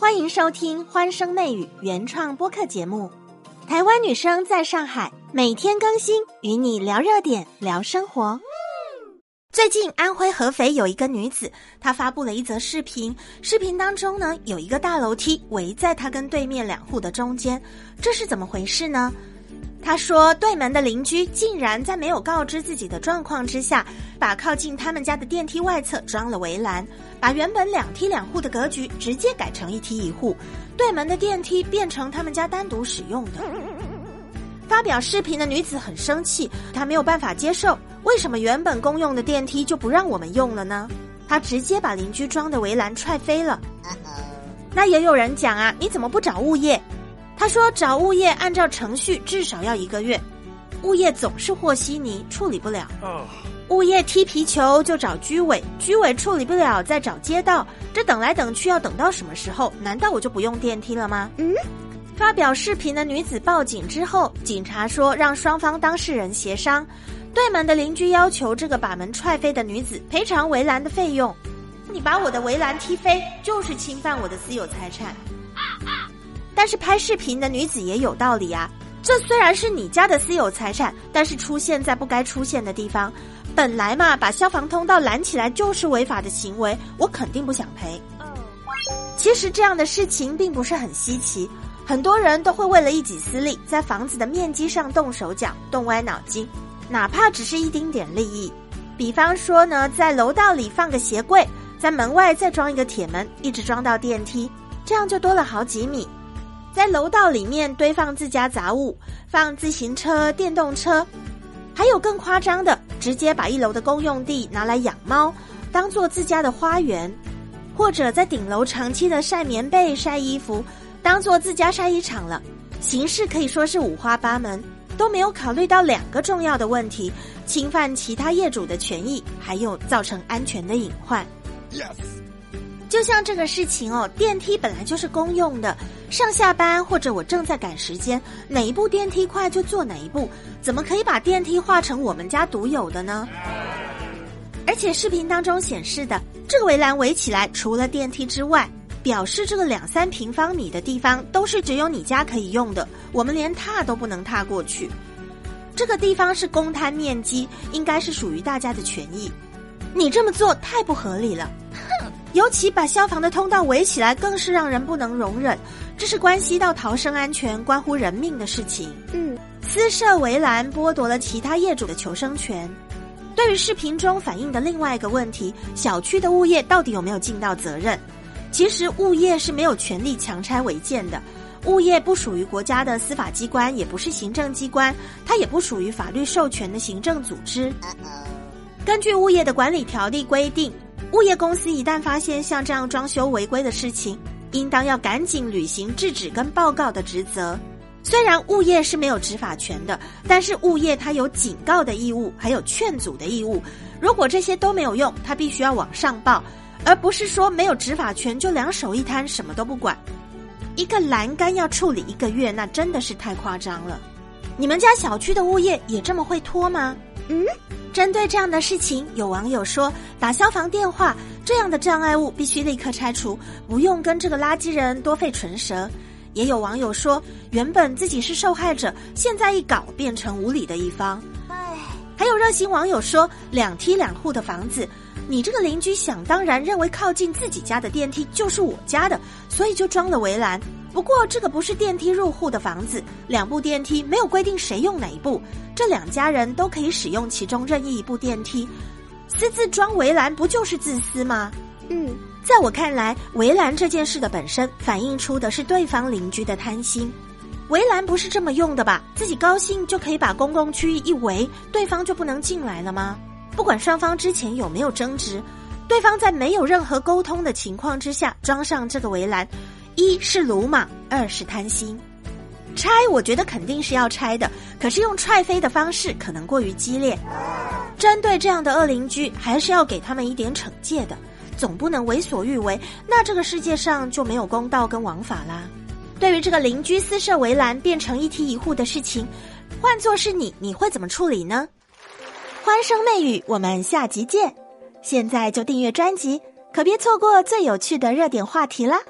欢迎收听《欢声媚语》原创播客节目。台湾女生在上海，每天更新，与你聊热点，聊生活。最近，安徽合肥有一个女子，她发布了一则视频。视频当中呢，有一个大楼梯围在她跟对面两户的中间，这是怎么回事呢？她说，对门的邻居竟然在没有告知自己的状况之下，把靠近他们家的电梯外侧装了围栏。把原本两梯两户的格局直接改成一梯一户，对门的电梯变成他们家单独使用的。发表视频的女子很生气，她没有办法接受，为什么原本公用的电梯就不让我们用了呢？她直接把邻居装的围栏踹飞了。那也有人讲啊，你怎么不找物业？他说找物业按照程序至少要一个月，物业总是和稀泥，处理不了。物业踢皮球就找居委，居委处理不了再找街道，这等来等去要等到什么时候？难道我就不用电梯了吗？嗯。发表视频的女子报警之后，警察说让双方当事人协商。对门的邻居要求这个把门踹飞的女子赔偿围栏的费用。你把我的围栏踢飞，就是侵犯我的私有财产。但是拍视频的女子也有道理啊，这虽然是你家的私有财产，但是出现在不该出现的地方。本来嘛，把消防通道拦起来就是违法的行为，我肯定不想赔。其实这样的事情并不是很稀奇，很多人都会为了一己私利，在房子的面积上动手脚、动歪脑筋，哪怕只是一丁点利益。比方说呢，在楼道里放个鞋柜，在门外再装一个铁门，一直装到电梯，这样就多了好几米。在楼道里面堆放自家杂物，放自行车、电动车。还有更夸张的，直接把一楼的公用地拿来养猫，当做自家的花园，或者在顶楼长期的晒棉被、晒衣服，当做自家晒衣场了。形式可以说是五花八门，都没有考虑到两个重要的问题：侵犯其他业主的权益，还有造成安全的隐患。Yes。就像这个事情哦，电梯本来就是公用的，上下班或者我正在赶时间，哪一部电梯快就坐哪一部，怎么可以把电梯划成我们家独有的呢？而且视频当中显示的这个围栏围起来，除了电梯之外，表示这个两三平方米的地方都是只有你家可以用的，我们连踏都不能踏过去。这个地方是公摊面积，应该是属于大家的权益，你这么做太不合理了。尤其把消防的通道围起来，更是让人不能容忍。这是关系到逃生安全、关乎人命的事情。嗯，私设围栏剥夺了其他业主的求生权。对于视频中反映的另外一个问题，小区的物业到底有没有尽到责任？其实物业是没有权利强拆违建的。物业不属于国家的司法机关，也不是行政机关，它也不属于法律授权的行政组织。根据物业的管理条例规定。物业公司一旦发现像这样装修违规的事情，应当要赶紧履行制止跟报告的职责。虽然物业是没有执法权的，但是物业它有警告的义务，还有劝阻的义务。如果这些都没有用，他必须要往上报，而不是说没有执法权就两手一摊什么都不管。一个栏杆要处理一个月，那真的是太夸张了。你们家小区的物业也这么会拖吗？嗯。针对这样的事情，有网友说打消防电话，这样的障碍物必须立刻拆除，不用跟这个垃圾人多费唇舌。也有网友说，原本自己是受害者，现在一搞变成无理的一方。唉，还有热心网友说，两梯两户的房子，你这个邻居想当然认为靠近自己家的电梯就是我家的，所以就装了围栏。不过这个不是电梯入户的房子，两部电梯没有规定谁用哪一部，这两家人都可以使用其中任意一部电梯，私自装围栏不就是自私吗？嗯，在我看来，围栏这件事的本身反映出的是对方邻居的贪心。围栏不是这么用的吧？自己高兴就可以把公共区域一围，对方就不能进来了吗？不管双方之前有没有争执，对方在没有任何沟通的情况之下装上这个围栏。一是鲁莽，二是贪心。拆，我觉得肯定是要拆的，可是用踹飞的方式可能过于激烈。针对这样的恶邻居，还是要给他们一点惩戒的，总不能为所欲为，那这个世界上就没有公道跟王法啦。对于这个邻居私设围栏变成一梯一户的事情，换作是你，你会怎么处理呢？欢声媚语，我们下集见。现在就订阅专辑，可别错过最有趣的热点话题啦。